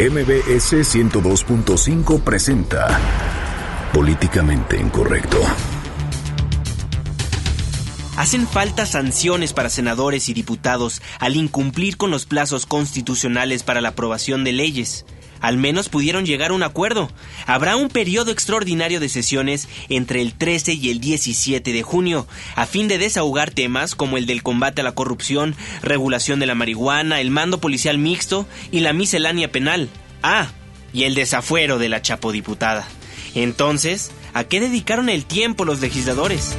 MBS 102.5 presenta Políticamente Incorrecto. Hacen falta sanciones para senadores y diputados al incumplir con los plazos constitucionales para la aprobación de leyes. Al menos pudieron llegar a un acuerdo. Habrá un periodo extraordinario de sesiones entre el 13 y el 17 de junio, a fin de desahogar temas como el del combate a la corrupción, regulación de la marihuana, el mando policial mixto y la miscelánea penal. Ah, y el desafuero de la chapodiputada. Entonces, ¿a qué dedicaron el tiempo los legisladores?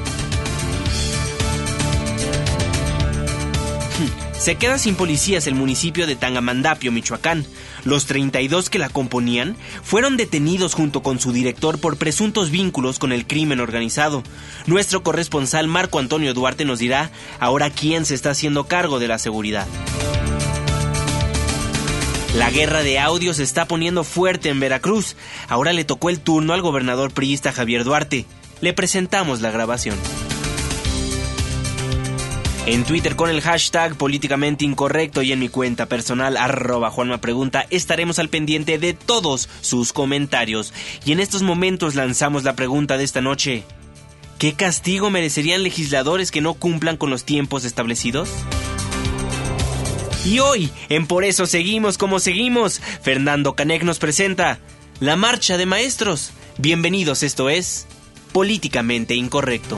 Se queda sin policías el municipio de Tangamandapio, Michoacán. Los 32 que la componían fueron detenidos junto con su director por presuntos vínculos con el crimen organizado. Nuestro corresponsal Marco Antonio Duarte nos dirá ahora quién se está haciendo cargo de la seguridad. La guerra de audio se está poniendo fuerte en Veracruz. Ahora le tocó el turno al gobernador priista Javier Duarte. Le presentamos la grabación. En Twitter con el hashtag políticamente incorrecto y en mi cuenta personal arroba Juanma Pregunta estaremos al pendiente de todos sus comentarios. Y en estos momentos lanzamos la pregunta de esta noche. ¿Qué castigo merecerían legisladores que no cumplan con los tiempos establecidos? Y hoy, en Por eso seguimos como seguimos, Fernando Canec nos presenta La Marcha de Maestros. Bienvenidos, esto es Políticamente Incorrecto.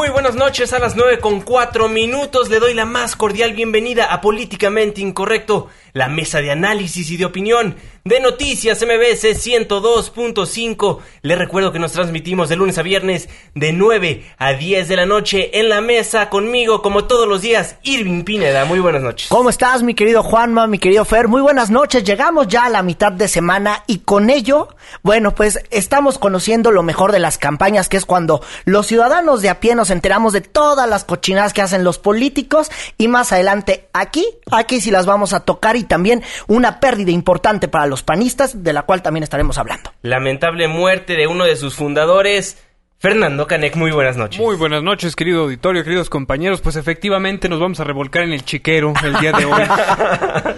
Muy buenas noches, a las 9 con 4 minutos. Le doy la más cordial bienvenida a Políticamente Incorrecto, la mesa de análisis y de opinión de Noticias MBS 102.5. Les recuerdo que nos transmitimos de lunes a viernes de 9 a 10 de la noche en la mesa conmigo, como todos los días, Irving Pineda. Muy buenas noches. ¿Cómo estás, mi querido Juanma, mi querido Fer? Muy buenas noches. Llegamos ya a la mitad de semana y con ello, bueno, pues estamos conociendo lo mejor de las campañas, que es cuando los ciudadanos de a pie nos enteramos de todas las cochinadas que hacen los políticos y más adelante aquí, aquí sí las vamos a tocar y también una pérdida importante para los panistas, de la cual también estaremos hablando. Lamentable muerte de uno de sus fundadores. Fernando Canek, muy buenas noches. Muy buenas noches, querido auditorio, queridos compañeros. Pues efectivamente nos vamos a revolcar en el chiquero el día de hoy.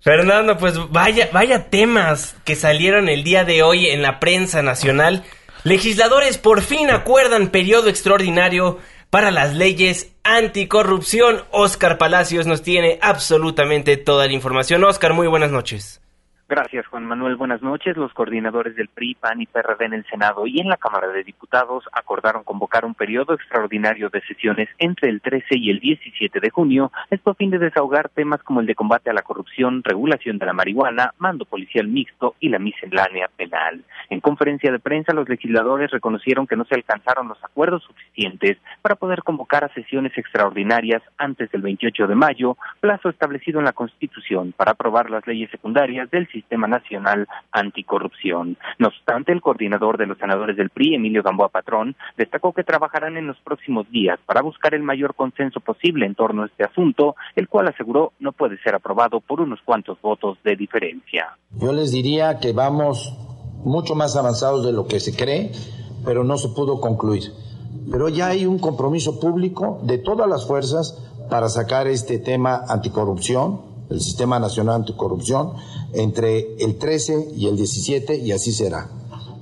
Fernando, pues vaya, vaya temas que salieron el día de hoy en la prensa nacional. Legisladores por fin acuerdan periodo extraordinario para las leyes anticorrupción. Oscar Palacios nos tiene absolutamente toda la información. Oscar, muy buenas noches. Gracias, Juan Manuel. Buenas noches. Los coordinadores del PRI, PAN y PRD en el Senado y en la Cámara de Diputados acordaron convocar un periodo extraordinario de sesiones entre el 13 y el 17 de junio, esto a fin de desahogar temas como el de combate a la corrupción, regulación de la marihuana, mando policial mixto y la miscelánea penal. En conferencia de prensa, los legisladores reconocieron que no se alcanzaron los acuerdos suficientes para poder convocar a sesiones extraordinarias antes del 28 de mayo, plazo establecido en la Constitución para aprobar las leyes secundarias del Sistema Nacional Anticorrupción. No obstante, el coordinador de los senadores del PRI, Emilio Gamboa Patrón, destacó que trabajarán en los próximos días para buscar el mayor consenso posible en torno a este asunto, el cual aseguró no puede ser aprobado por unos cuantos votos de diferencia. Yo les diría que vamos mucho más avanzados de lo que se cree, pero no se pudo concluir. Pero ya hay un compromiso público de todas las fuerzas para sacar este tema anticorrupción, el Sistema Nacional Anticorrupción, entre el 13 y el 17 y así será.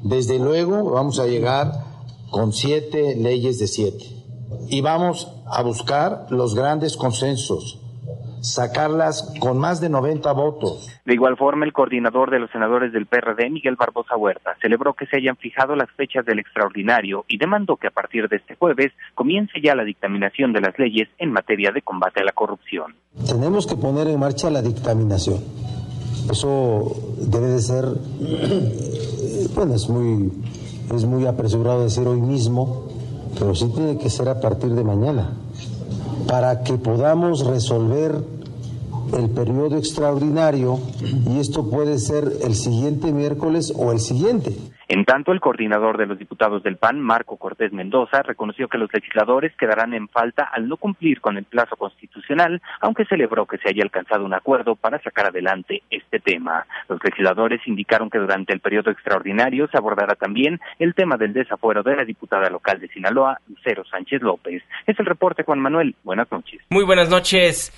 Desde luego vamos a llegar con siete leyes de siete y vamos a buscar los grandes consensos, sacarlas con más de 90 votos. De igual forma, el coordinador de los senadores del PRD, Miguel Barbosa Huerta, celebró que se hayan fijado las fechas del extraordinario y demandó que a partir de este jueves comience ya la dictaminación de las leyes en materia de combate a la corrupción. Tenemos que poner en marcha la dictaminación. Eso debe de ser, bueno, es muy, es muy apresurado decir hoy mismo, pero sí tiene que ser a partir de mañana. para que podamos resolver el periodo extraordinario y esto puede ser el siguiente miércoles o el siguiente. En tanto, el coordinador de los diputados del PAN, Marco Cortés Mendoza, reconoció que los legisladores quedarán en falta al no cumplir con el plazo constitucional, aunque celebró que se haya alcanzado un acuerdo para sacar adelante este tema. Los legisladores indicaron que durante el periodo extraordinario se abordará también el tema del desafuero de la diputada local de Sinaloa, Lucero Sánchez López. Es el reporte, Juan Manuel. Buenas noches. Muy buenas noches.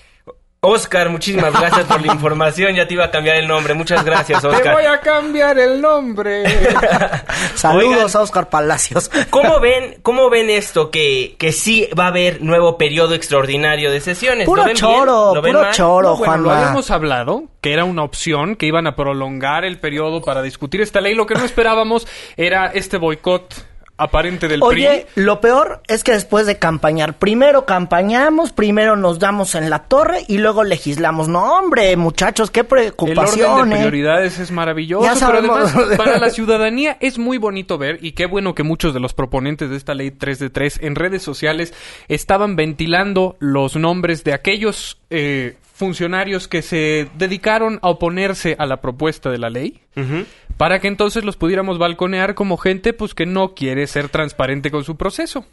Oscar, muchísimas gracias por la información. Ya te iba a cambiar el nombre. Muchas gracias, Oscar. Te voy a cambiar el nombre. Saludos a Oscar Palacios. ¿Cómo ven, cómo ven esto? Que, que sí va a haber nuevo periodo extraordinario de sesiones. Puro ¿Lo ven bien? choro, ¿Lo ven puro mal? choro, No, bueno, lo Juanma. habíamos hablado, que era una opción, que iban a prolongar el periodo para discutir esta ley. Lo que no esperábamos era este boicot aparente del Oye, PRI. lo peor es que después de campañar, primero campañamos, primero nos damos en la torre y luego legislamos. No, hombre, muchachos, qué El orden de preocupación. ¿eh? prioridades es maravilloso, Ya pero además para la ciudadanía es muy bonito ver y qué bueno que muchos de los proponentes de esta ley 3 de 3 en redes sociales estaban ventilando los nombres de aquellos eh, funcionarios que se dedicaron a oponerse a la propuesta de la ley para que entonces los pudiéramos balconear como gente pues que no quiere ser transparente con su proceso.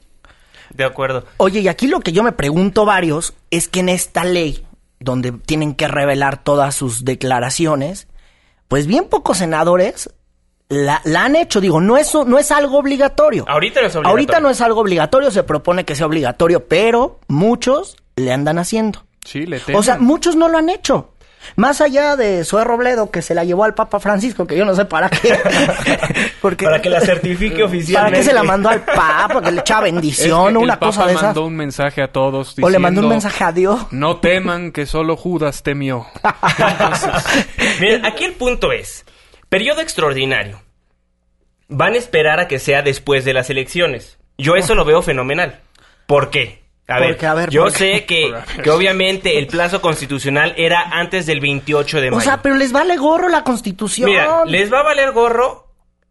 De acuerdo. Oye, y aquí lo que yo me pregunto varios es que en esta ley, donde tienen que revelar todas sus declaraciones, pues bien pocos senadores la, la han hecho. Digo, no es, no es algo obligatorio. Ahorita no es obligatorio. Ahorita no es algo obligatorio, se propone que sea obligatorio, pero muchos le andan haciendo. Sí, le O sea, muchos no lo han hecho. Más allá de Zoe Robledo, que se la llevó al Papa Francisco, que yo no sé para qué. Porque, Para que la certifique ¿Para oficialmente. qué se la mandó al Papa? Que le echaba Es que bendición o el una cosa Papa de esas. mandó un mensaje a todos O le mandó un mensaje a Dios. No teman que solo Judas temió. Miren, aquí el punto es, periodo extraordinario. Van a esperar a que sea después de las elecciones. Yo eso lo veo fenomenal. ¿Por qué? A ver, Porque, a ver, yo sé que, que obviamente el plazo constitucional era antes del 28 de mayo. O sea, pero les vale gorro la constitución. Mira, les va a valer gorro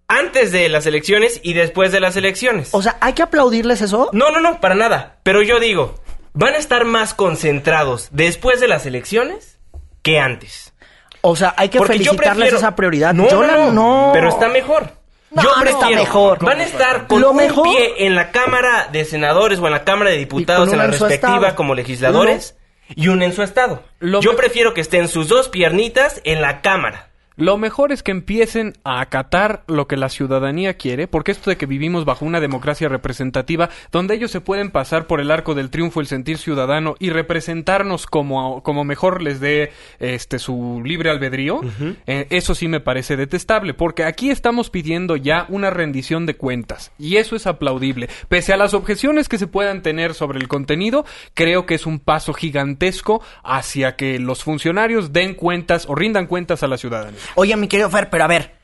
antes de las elecciones y después de las elecciones. O sea, ¿hay que aplaudirles eso? No, no, no, para nada. Pero yo digo, van a estar más concentrados después de las elecciones que antes. O sea, hay que Porque felicitarles prefiero- esa prioridad. No, Yo no, la- no, no. Pero está mejor. No, yo no está prefiero. mejor. Van a estar con Lo un mejor- pie en la Cámara de Senadores o en la Cámara de Diputados en la respectiva estado. como legisladores y uno en su estado. Lo yo me- prefiero que estén sus dos piernitas en la Cámara. Lo mejor es que empiecen a acatar lo que la ciudadanía quiere, porque esto de que vivimos bajo una democracia representativa, donde ellos se pueden pasar por el arco del triunfo el sentir ciudadano y representarnos como, como mejor les dé este su libre albedrío, eh, eso sí me parece detestable, porque aquí estamos pidiendo ya una rendición de cuentas, y eso es aplaudible. Pese a las objeciones que se puedan tener sobre el contenido, creo que es un paso gigantesco hacia que los funcionarios den cuentas o rindan cuentas a la ciudadanía. Oye, mi querido Fer, pero a ver.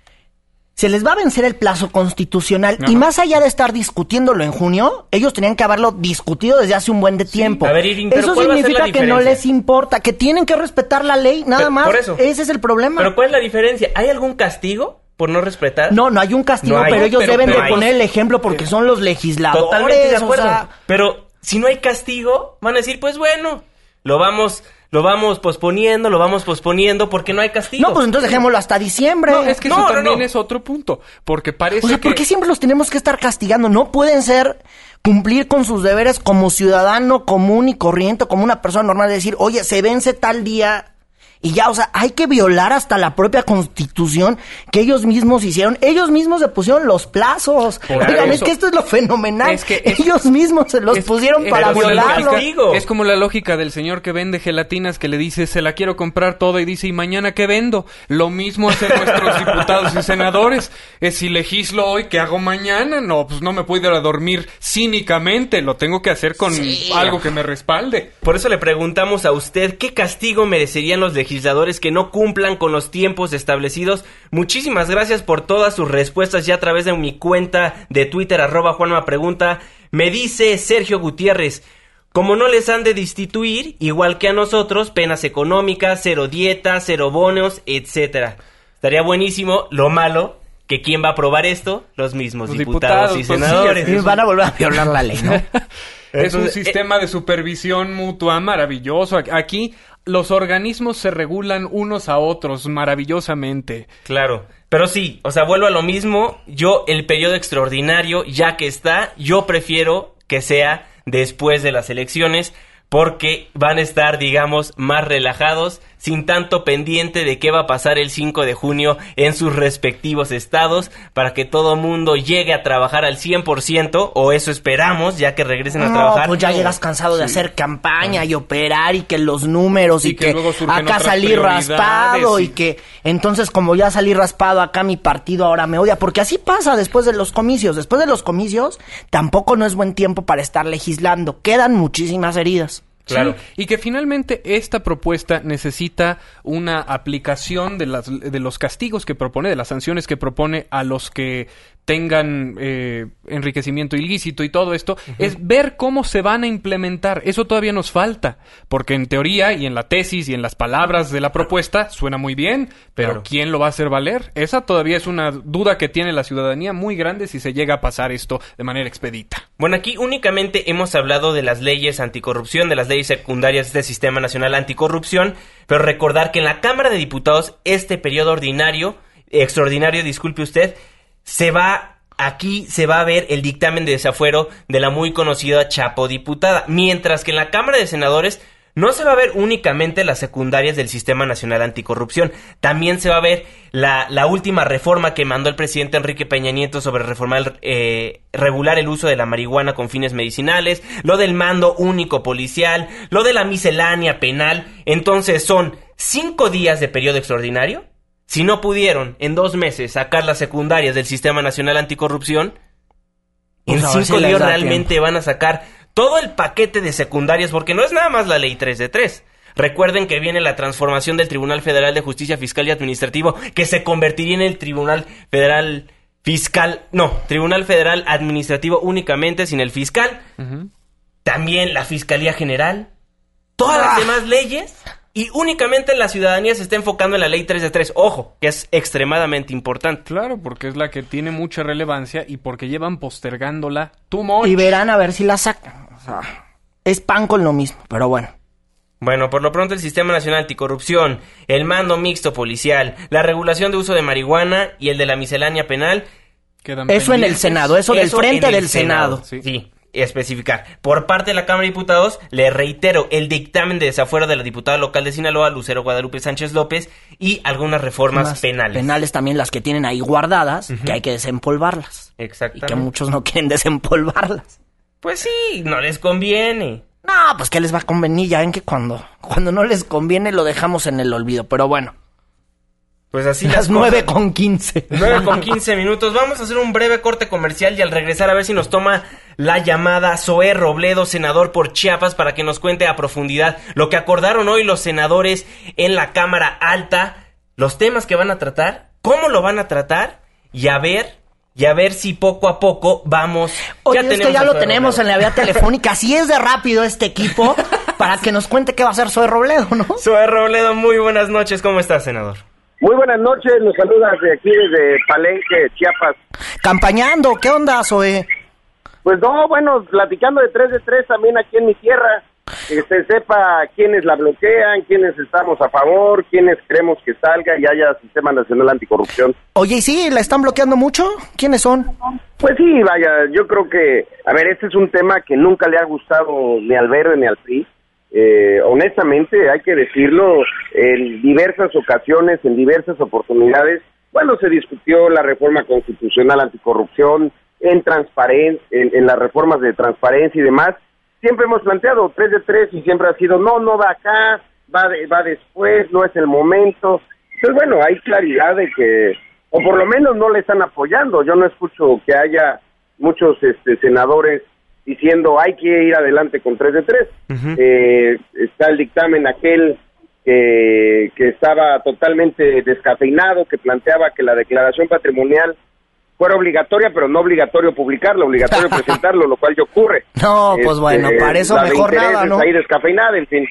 Se les va a vencer el plazo constitucional y más allá de estar discutiéndolo en junio, ellos tenían que haberlo discutido desde hace un buen de tiempo. A ver, eso ¿cuál va a ser significa que no les importa, que tienen que respetar la ley, nada Pero- más. por eso. Ese es el problema. Pero ¿cuál es la diferencia? ¿Hay algún castigo por no respetar? No, no hay un castigo, No hay. pero ellos Pero- deben pero de hay. poner el ejemplo porque son los legisladores. Totalmente de o acuerdo. sea, Pero si no hay castigo, van a decir, pues bueno, lo vamos, lo vamos posponiendo, lo vamos posponiendo porque no hay castigo. no, pues entonces dejémoslo hasta diciembre. No, es que No, eso no, también no. es otro punto. Porque parece O sea, ¿por qué siempre los tenemos que estar castigando? No pueden ser cumplir con sus deberes como ciudadano común y corriente, como una persona normal, de decir, oye, se vence tal día. Y ya, o sea, hay que violar hasta la propia constitución que ellos mismos hicieron. Ellos mismos se pusieron los plazos. Por Oigan, es eso. que esto es lo fenomenal. Es que es- ellos mismos se los Es- pusieron es para violarlo. lógica-. Es como la lógica del señor que vende gelatinas que le dice, se la quiero comprar toda y dice, ¿y mañana qué vendo? Lo mismo hacen nuestros diputados y senadores. Es si legislo hoy, ¿qué hago mañana? No, pues no me puedo ir a dormir cínicamente. Lo tengo que hacer con algo que me respalde. Por eso le preguntamos a usted qué castigo merecerían los legisladores que no cumplan con los tiempos establecidos. Muchísimas gracias por todas sus respuestas ya a través de mi cuenta de Twitter, arroba Juanma Pregunta. Me dice Sergio Gutiérrez, como no les han de destituir, igual que a nosotros, penas económicas, cero dieta, cero bonos, etcétera. Estaría buenísimo, lo malo, que quién va a aprobar esto, los mismos Los diputados, diputados, y pues sí, senadores. Y van a volver a violar la ley, ¿no? es un sistema de supervisión mutua maravilloso. Aquí los organismos se regulan unos a otros maravillosamente. Claro. Pero sí, o sea, vuelvo a lo mismo. Yo, el periodo extraordinario, ya que está, yo prefiero que sea después de las elecciones porque van a estar, digamos, más relajados, sin tanto pendiente de qué va a pasar el 5 de junio en sus respectivos estados, para que todo mundo llegue a trabajar al 100%, o eso esperamos, ya que regresen a trabajar. pues ya llegas cansado de hacer campaña y operar y que los números y, que, acá salí raspado y... que entonces como ya salí raspado acá mi partido ahora me odia, porque así pasa después de los comicios, después de los comicios tampoco no es buen tiempo para estar legislando, quedan muchísimas heridas. Claro. y que finalmente esta propuesta necesita una aplicación de, las, de los castigos que propone, de las sanciones que propone a los que tengan eh, enriquecimiento ilícito y todo esto, es ver cómo se van a implementar. Eso todavía nos falta, porque en teoría y en la tesis y en las palabras de la propuesta suena muy bien, pero ¿quién lo va a hacer valer? Esa todavía es una duda que tiene la ciudadanía muy grande si se llega a pasar esto de manera expedita. Bueno, aquí únicamente hemos hablado de las leyes anticorrupción, de las leyes secundarias de este Sistema Nacional Anticorrupción, pero recordar que en la Cámara de Diputados este periodo ordinario, extraordinario, disculpe usted, se va aquí se va a ver el dictamen de desafuero de la muy conocida Chapo diputada, mientras que en la Cámara de Senadores no se va a ver únicamente las secundarias del Sistema Nacional Anticorrupción, también se va a ver la, la última reforma que mandó el presidente Enrique Peña Nieto sobre reformar, eh, regular el uso de la marihuana con fines medicinales, lo del mando único policial, lo de la miscelánea penal, entonces son cinco días de periodo extraordinario si no pudieron en dos meses sacar las secundarias del Sistema Nacional Anticorrupción, en cinco días realmente van a sacar todo el paquete de secundarias, porque no es nada más la ley 3 de 3. Recuerden que viene la transformación del Tribunal Federal de Justicia Fiscal y Administrativo, que se convertiría en el Tribunal Federal Fiscal, no, Tribunal Federal Administrativo únicamente sin el fiscal. También la Fiscalía General. Todas las ah. demás leyes y únicamente la ciudadanía se está enfocando en la ley 3 de 3. Ojo, que es extremadamente importante. Claro, porque es la que tiene mucha relevancia y porque llevan postergándola much. Y verán a ver si la sacan. O sea, es pan con lo mismo, pero bueno. Bueno, por lo pronto el Sistema Nacional Anticorrupción, el mando mixto policial, la regulación de uso de marihuana y el de la miscelánea penal. Quedan eso en el Senado, eso, del frente del Senado. sí especificar. Por parte de la Cámara de Diputados, le reitero el dictamen de desafuero de la diputada local de Sinaloa, Lucero Guadalupe Sánchez López, y algunas reformas penales. Penales también las que tienen ahí guardadas, que hay que desempolvarlas. Exactamente. Y que muchos no quieren desempolvarlas. Pues sí, no les conviene. No, pues que les va a convenir, ya ven que cuando, cuando no les conviene lo dejamos en el olvido, pero bueno. Pues así las, nueve con quince. Nueve con quince minutos. Vamos a hacer un breve corte comercial y al regresar a ver si nos toma la llamada Zoé Robledo, senador por Chiapas, para que nos cuente a profundidad lo que acordaron hoy los senadores en la Cámara Alta, los temas que van a tratar, cómo lo van a tratar y a ver y a ver si poco a poco vamos. Oye, ya es que ya lo tenemos en la vía telefónica. Así es de rápido este equipo para que nos cuente qué va a hacer Zoe Robledo, ¿no? Zoe Robledo, muy buenas noches. ¿Cómo estás, senador? Muy buenas noches, nos saludas de aquí desde Palenque, Chiapas. Campañando, ¿qué onda, Zoe? Pues no, bueno, platicando de tres de tres también aquí en mi tierra, que se sepa quiénes la bloquean, quiénes estamos a favor, quiénes queremos que salga y haya Sistema Nacional Anticorrupción. Oye, ¿y sí? ¿La están bloqueando mucho? ¿Quiénes son? Pues sí, vaya, yo creo que, a ver, este es un tema que nunca le ha gustado ni al Verde ni al PRI eh, honestamente, hay que decirlo, en diversas ocasiones, en diversas oportunidades, bueno, se discutió la reforma constitucional anticorrupción, en transparencia, en, las reformas de transparencia y demás, siempre hemos planteado tres de tres y siempre ha sido, no, no va acá, va, va después, no es el momento. Entonces, bueno, hay claridad de que, o por lo menos no le están apoyando. Yo no escucho que haya muchos este, senadores diciendo hay que ir adelante con 3 de 3. Eh, está el dictamen aquel que, que estaba totalmente descafeinado, que planteaba que la declaración patrimonial fuera obligatoria, pero no obligatorio publicarlo, obligatorio presentarlo, lo cual ya ocurre. No, pues este, bueno, para eso mejor nada, ¿no? ahí descafeinada, en fin.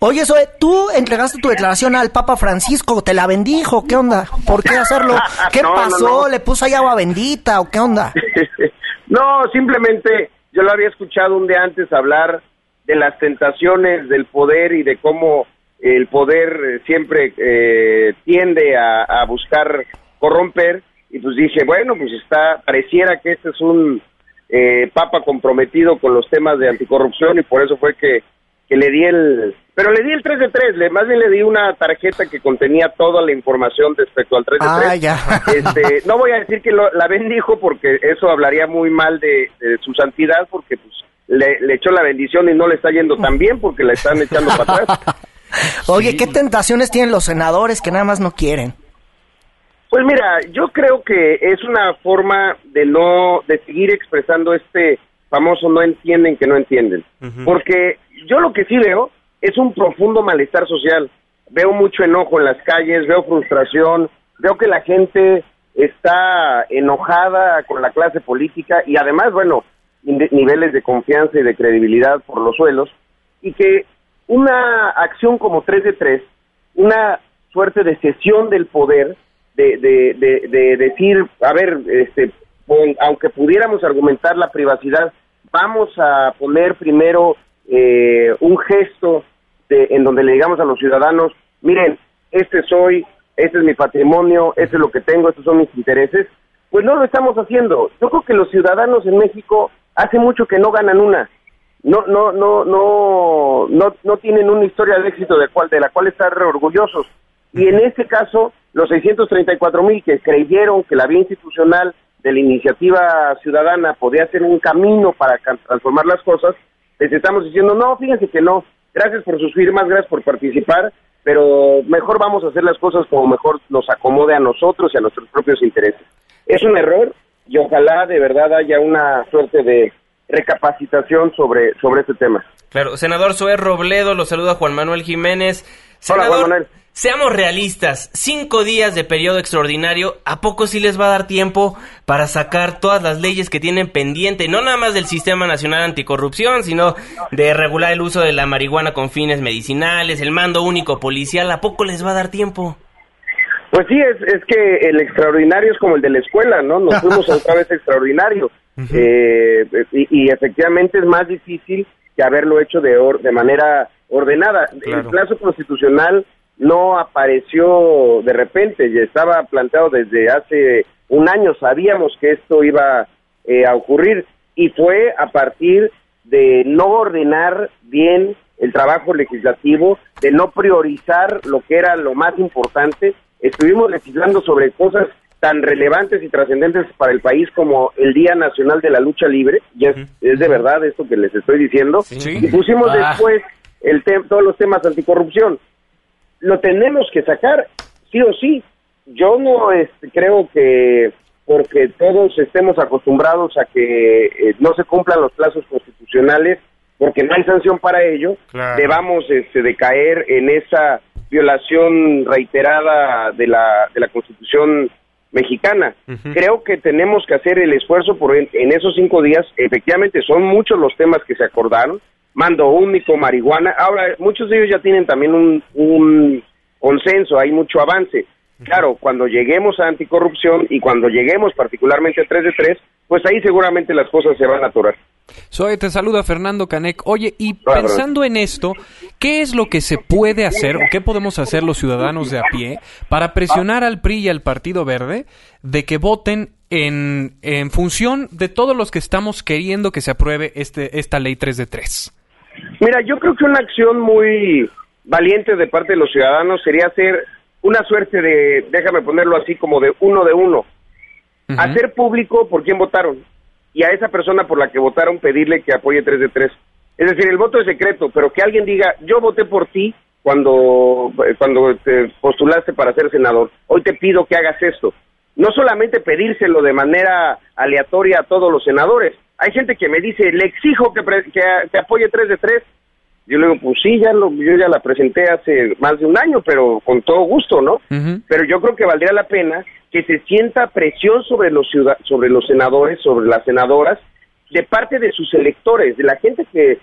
Oye, Zoe, tú entregaste tu declaración al Papa Francisco, ¿te la bendijo? ¿Qué onda? ¿Por qué hacerlo? ¿Qué pasó? ¿Le puso ahí agua bendita o qué onda? no, simplemente yo lo había escuchado un día antes hablar de las tentaciones del poder y de cómo el poder eh, siempre eh, tiende a, a, buscar corromper. Y pues dije bueno pues está pareciera que este es un eh, papa comprometido con los temas de anticorrupción y por eso fue que, que le di el pero le di el 3 de 3, le, más bien le di una tarjeta que contenía toda la información respecto al 3 de 3. Ah, ya. Este, no voy a decir que lo, la bendijo porque eso hablaría muy mal de, de su santidad porque pues le, le, echó la bendición y no le está yendo tan bien porque la están echando para atrás. Oye, sí. ¿qué tentaciones tienen los senadores que nada más no quieren? Pues mira, yo creo que es una forma de no, de seguir expresando este famoso no entienden que no entienden. Uh -huh. Porque yo lo que sí veo es un profundo malestar social. Veo mucho enojo en las calles, veo frustración, veo que la gente está enojada con la clase política y además, bueno, niveles de confianza y de credibilidad por los suelos y que una acción como 3 de 3, una suerte de cesión del poder, de, de, de, de decir, a ver, este, aunque pudiéramos argumentar la privacidad, vamos a poner primero eh, un gesto de, en donde le digamos a los ciudadanos, miren, este soy, este es mi patrimonio, este es lo que tengo, estos son mis intereses, pues no lo estamos haciendo. Yo creo que los ciudadanos en México hace mucho que no ganan una. No no no no no no tienen una historia de éxito de cual de la cual estar orgullosos. Y en este caso los 634 mil que creyeron que la vía institucional de la iniciativa ciudadana podía ser un camino para transformar las cosas les estamos diciendo no fíjense que no gracias por sus firmas gracias por participar pero mejor vamos a hacer las cosas como mejor nos acomode a nosotros y a nuestros propios intereses es un error y ojalá de verdad haya una suerte de recapacitación sobre, sobre este tema. Claro, senador Zoé Robledo, lo saluda Juan Manuel Jiménez. Senador, Hola, Juan Manuel. Seamos realistas, cinco días de periodo extraordinario, ¿a poco sí les va a dar tiempo para sacar todas las leyes que tienen pendiente? No nada más del Sistema Nacional Anticorrupción, sino de regular el uso de la marihuana con fines medicinales, el mando único policial, ¿a poco les va a dar tiempo? Pues sí, es, es que el extraordinario es como el de la escuela, ¿no? Nos fuimos otra vez extraordinario. Uh -huh. eh, y, y, efectivamente es más difícil que haberlo hecho de, or, de manera ordenada. Claro. El plazo constitucional no apareció de repente, ya estaba planteado desde hace un año, sabíamos que esto iba eh, a ocurrir y fue a partir de no ordenar bien el trabajo legislativo, de no priorizar lo que era lo más importante. Estuvimos legislando sobre cosas tan relevantes y trascendentes para el país como el Día Nacional de la Lucha Libre, y es, es de verdad esto que les estoy diciendo, ¿Sí? y pusimos ah. después el todos los temas anticorrupción. Lo tenemos que sacar, sí o sí. Yo no este, creo que porque todos estemos acostumbrados a que eh, no se cumplan los plazos constitucionales, porque no hay sanción para ello, claro. debamos este, de caer en esa violación reiterada de la, de la Constitución mexicana. Uh -huh. Creo que tenemos que hacer el esfuerzo por en, en, esos cinco días. Efectivamente, son muchos los temas que se acordaron. Mando único, marihuana. Ahora, muchos de ellos ya tienen también un, un consenso, hay mucho avance. Claro, cuando lleguemos a anticorrupción y cuando lleguemos particularmente a 3 de 3, pues ahí seguramente las cosas se van a atorar. Soy, te saluda Fernando Canec. Oye, y pensando en esto, ¿qué es lo que se puede hacer o qué podemos hacer los ciudadanos de a pie para presionar al PRI y al Partido Verde de que voten en, en función de todos los que estamos queriendo que se apruebe este, esta ley 3 de 3? Mira, yo creo que una acción muy valiente de parte de los ciudadanos sería hacer una suerte de, déjame ponerlo así, como de uno de uno. Uh -huh. Hacer público por quién votaron y a esa persona por la que votaron pedirle que apoye 3 de 3. Es decir, el voto es secreto, pero que alguien diga, yo voté por ti cuando, cuando te postulaste para ser senador, hoy te pido que hagas esto. No solamente pedírselo de manera aleatoria a todos los senadores. Hay gente que me dice, le exijo que, que, que apoye 3 de 3. Yo le digo, pues sí, ya lo, yo ya la presenté hace más de un año, pero con todo gusto, ¿no? Uh -huh. Pero yo creo que valdría la pena que se sienta presión sobre los ciudad sobre los senadores, sobre las senadoras, de parte de sus electores, de la gente que,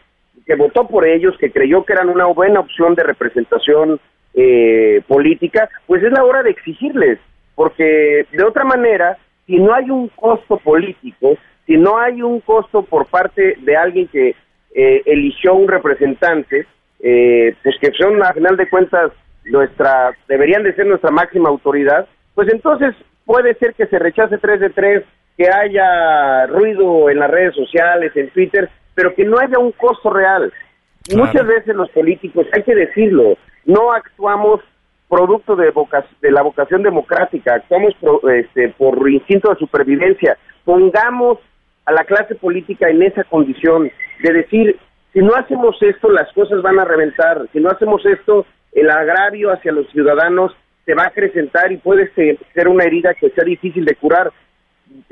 que votó por ellos, que creyó que eran una buena opción de representación eh, política, pues es la hora de exigirles, porque de otra manera, si no hay un costo político, si no hay un costo por parte de alguien que eh, eligió un representante, eh, pues que son a final de cuentas nuestra, deberían de ser nuestra máxima autoridad, pues entonces puede ser que se rechace 3 de 3, que haya ruido en las redes sociales, en Twitter, pero que no haya un costo real. Muchas veces los políticos, hay que decirlo, no actuamos producto de, de la vocación democrática, actuamos este, por instinto de supervivencia. Pongamos a la clase política en esa condición de decir, si no hacemos esto, las cosas van a reventar, si no hacemos esto, el agravio hacia los ciudadanos se va a acrecentar y puede ser una herida que sea difícil de curar.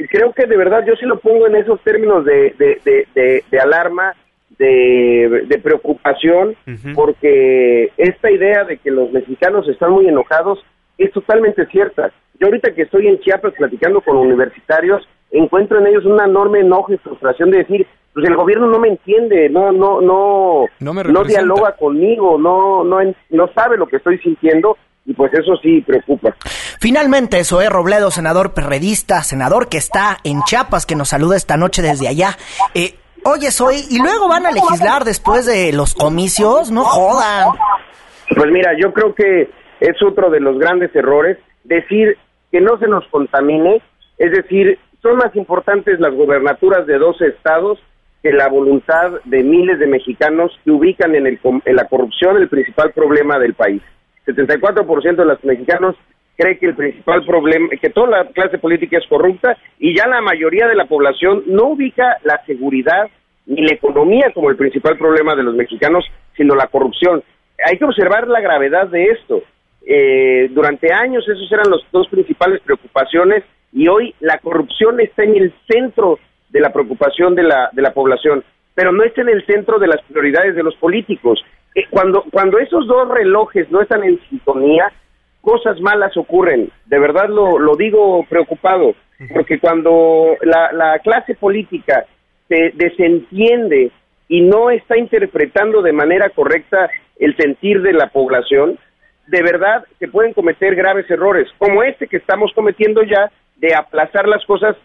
Creo que de verdad yo sí lo pongo en esos términos de, de, alarma, de, preocupación, porque esta idea de que los mexicanos están muy enojados es totalmente cierta. Yo ahorita que estoy en Chiapas platicando con universitarios, encuentro en ellos una enorme enojo y frustración de decir, pues el gobierno no me entiende, no no no no, dialoga conmigo, no no no sabe lo que estoy sintiendo y pues eso sí preocupa. Finalmente, Zoé Robledo, senador perredista, senador que está en Chiapas, que nos saluda esta noche desde allá. Eh, oye, Zoé, ¿y luego van a legislar después de los comicios? No jodan. Pues mira, yo creo que es otro de los grandes errores decir que no se nos contamine, es decir, son más importantes las gobernaturas de 12 estados que la voluntad de miles de mexicanos que ubican en, el, en la corrupción el principal problema del país. 74% de los mexicanos cree que el principal problema, que toda la clase política es corrupta y ya la mayoría de la población no ubica la seguridad ni la economía como el principal problema de los mexicanos, sino la corrupción. Hay que observar la gravedad de esto. Eh, durante años esos eran las dos principales preocupaciones y hoy la corrupción está en el centro de la preocupación de la, de la población, pero no está en el centro de las prioridades de los políticos. Eh, cuando, cuando esos dos relojes no están en sintonía, cosas malas ocurren. De verdad lo, lo digo preocupado, porque cuando la, la clase política se desentiende y no está interpretando de manera correcta el sentir de la población, de verdad se pueden cometer graves errores, como este que estamos cometiendo ya de aplazar las cosas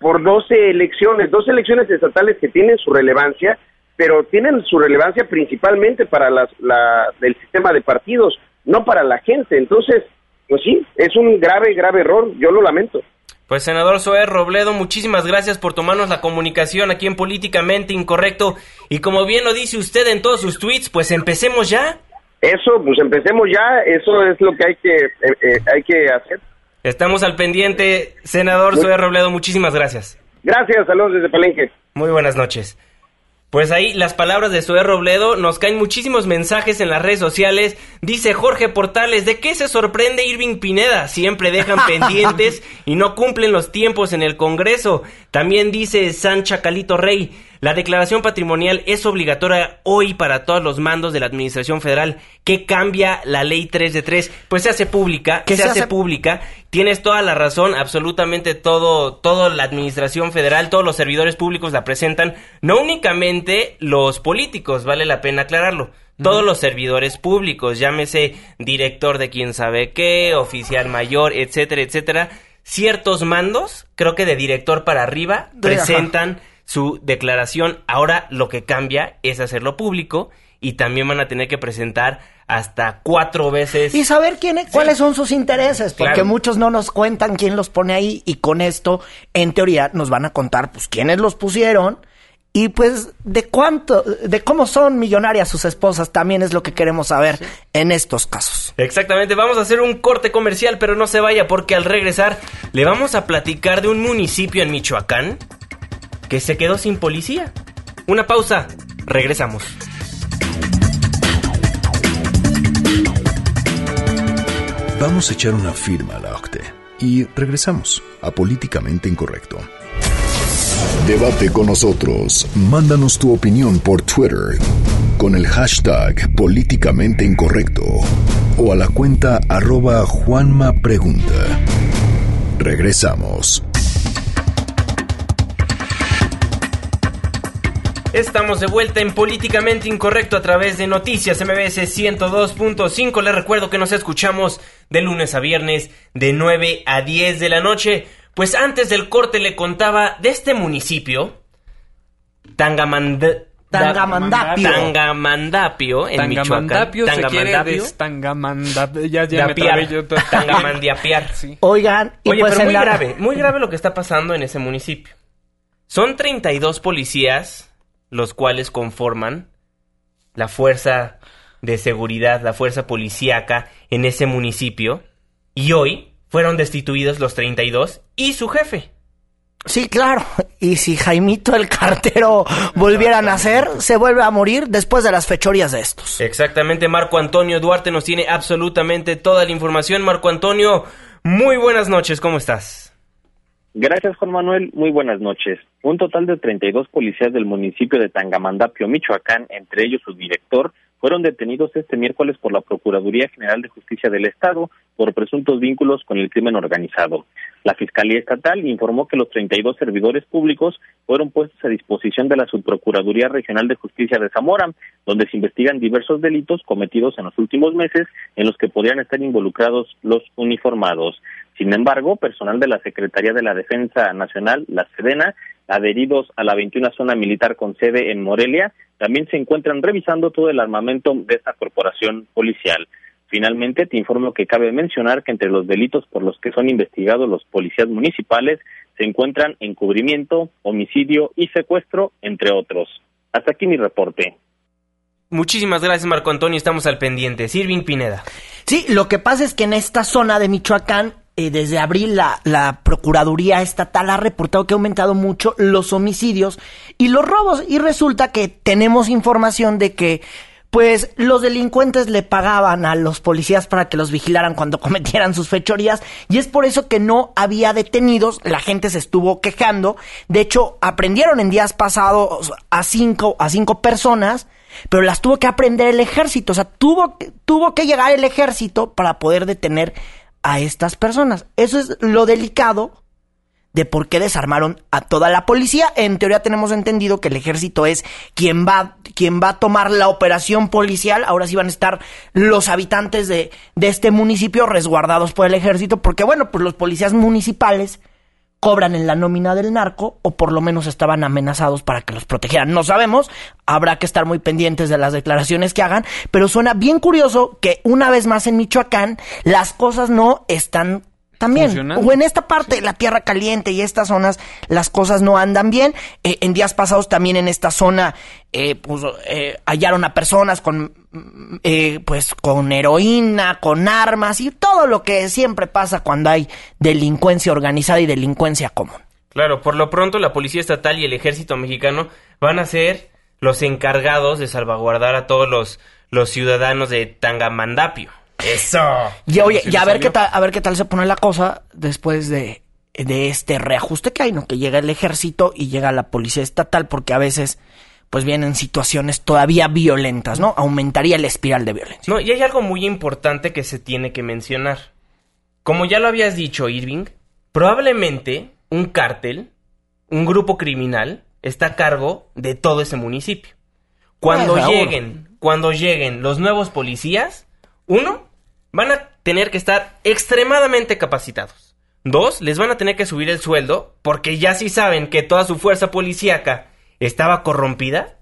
por 12 elecciones, dos elecciones estatales que tienen su relevancia, pero tienen su relevancia principalmente para las, la, el sistema de partidos, no para la gente. Entonces, pues sí, es un grave, grave error, yo lo lamento. Pues senador Zoé Robledo, muchísimas gracias por tomarnos la comunicación aquí en Políticamente Incorrecto. Y como bien lo dice usted en todos sus tweets, pues empecemos ya. Eso, pues empecemos ya, eso es lo que hay que, eh, eh, hay que hacer. Estamos al pendiente, senador Zoé Robledo, muchísimas gracias. Gracias, saludos desde Palenque. Muy buenas noches. Pues ahí las palabras de Zoé Robledo, nos caen muchísimos mensajes en las redes sociales. Dice Jorge Portales, ¿de qué se sorprende Irving Pineda? Siempre dejan pendientes y no cumplen los tiempos en el Congreso. También dice Sancha Calito Rey, la declaración patrimonial es obligatoria hoy para todos los mandos de la Administración Federal. ¿Qué cambia la ley 3 de 3? Pues se hace pública, se, hace, pública. Tienes toda la razón, absolutamente todo, toda la Administración Federal, todos los servidores públicos la presentan, no únicamente los políticos, vale la pena aclararlo. Todos los servidores públicos, llámese director de quién sabe qué, oficial mayor, etcétera, etcétera. Ciertos mandos, creo que de director para arriba, presentan su declaración. Ahora lo que cambia es hacerlo público y también van a tener que presentar hasta cuatro veces. Y saber quién cuáles son sus intereses, porque muchos no nos cuentan quién los pone ahí y con esto, en teoría, nos van a contar pues quiénes los pusieron y pues de cuánto, de cómo son millonarias sus esposas también es lo que queremos saber en estos casos. Exactamente, vamos a hacer un corte comercial, pero no se vaya porque al regresar le vamos a platicar de un municipio en Michoacán que se quedó sin policía. Una pausa, regresamos. Vamos a echar una firma a la OCTE y regresamos a Políticamente Incorrecto. Debate con nosotros. Mándanos tu opinión por Twitter con el hashtag políticamente incorrecto o a la cuenta arroba Juanma Pregunta. Regresamos. Estamos de vuelta en Políticamente Incorrecto a través de Noticias MBS 102.5. Les recuerdo que nos escuchamos de lunes a viernes de 9 a 10 de la noche. Pues antes del corte le contaba de este municipio, Tangamand- Tangamandapio. Tangamandapio, en Michoacán. Tangamandapio se quiere Tangamandapio. Ya, ya me Dapiar. trabé yo. Tangamandiapiar. Sí. Oigan, y Oye, pues pero muy la- grave, muy grave lo que está pasando en ese municipio. Son 32 policías los cuales conforman la fuerza de seguridad, la fuerza policíaca en ese municipio. Y hoy fueron destituidos los 32 y su jefe. Sí, claro. Y si Jaimito el cartero volviera a nacer, se vuelve a morir después de las fechorías de estos. Exactamente, Marco Antonio Duarte nos tiene absolutamente toda la información. Marco Antonio, muy buenas noches, ¿cómo estás? Gracias, Juan Manuel. Muy buenas noches. Un total de 32 policías del municipio de Tangamandapio, Michoacán, entre ellos su director, fueron detenidos este miércoles por la Procuraduría General de Justicia del Estado por presuntos vínculos con el crimen organizado. La Fiscalía Estatal informó que los 32 servidores públicos fueron puestos a disposición de la Subprocuraduría Regional de Justicia de Zamora, donde se investigan diversos delitos cometidos en los últimos meses en los que podrían estar involucrados los uniformados. Sin embargo, personal de la Secretaría de la Defensa Nacional, la Sedena, adheridos a la 21 zona militar con sede en Morelia, también se encuentran revisando todo el armamento de esta corporación policial. Finalmente, te informo que cabe mencionar que entre los delitos por los que son investigados los policías municipales se encuentran encubrimiento, homicidio y secuestro, entre otros. Hasta aquí mi reporte. Muchísimas gracias, Marco Antonio. Estamos al pendiente. Irving Pineda. Sí, lo que pasa es que en esta zona de Michoacán, eh, desde abril, la, la Procuraduría Estatal ha reportado que ha aumentado mucho los homicidios y los robos. Y resulta que tenemos información de que, pues, los delincuentes le pagaban a los policías para que los vigilaran cuando cometieran sus fechorías. Y es por eso que no había detenidos. La gente se estuvo quejando. De hecho, aprendieron en días pasados a cinco, a cinco personas pero las tuvo que aprender el ejército, o sea, tuvo, tuvo que llegar el ejército para poder detener a estas personas. Eso es lo delicado de por qué desarmaron a toda la policía. En teoría tenemos entendido que el ejército es quien va, quien va a tomar la operación policial. Ahora sí van a estar los habitantes de, de este municipio resguardados por el ejército, porque bueno, pues los policías municipales cobran en la nómina del narco o por lo menos estaban amenazados para que los protegieran. No sabemos, habrá que estar muy pendientes de las declaraciones que hagan, pero suena bien curioso que una vez más en Michoacán las cosas no están Funcionando. O en esta parte, la Tierra Caliente y estas zonas, las cosas no andan bien. Eh, en días pasados también en esta zona, eh, pues, eh, hallaron a personas con, mm, eh, pues, con heroína, con armas y todo lo que siempre pasa cuando hay delincuencia organizada y delincuencia común. Claro, por lo pronto la Policía Estatal y el Ejército Mexicano van a ser los encargados de salvaguardar a todos los, los ciudadanos de Tangamandapio. ¡Eso! Y oye, sí y a ver salió. qué tal, a ver qué tal se pone la cosa después de, de este reajuste que hay, ¿no? Que llega el ejército y llega la policía estatal, porque a veces, pues vienen situaciones todavía violentas, ¿no? Aumentaría la espiral de violencia. No, y hay algo muy importante que se tiene que mencionar. Como ya lo habías dicho, Irving, probablemente un cártel, un grupo criminal, está a cargo de todo ese municipio. Cuando Pues, lleguen, cuando lleguen los nuevos policías, uno, van a tener que estar extremadamente capacitados. Dos, les van a tener que subir el sueldo porque ya si saben que toda su fuerza policíaca estaba corrompida,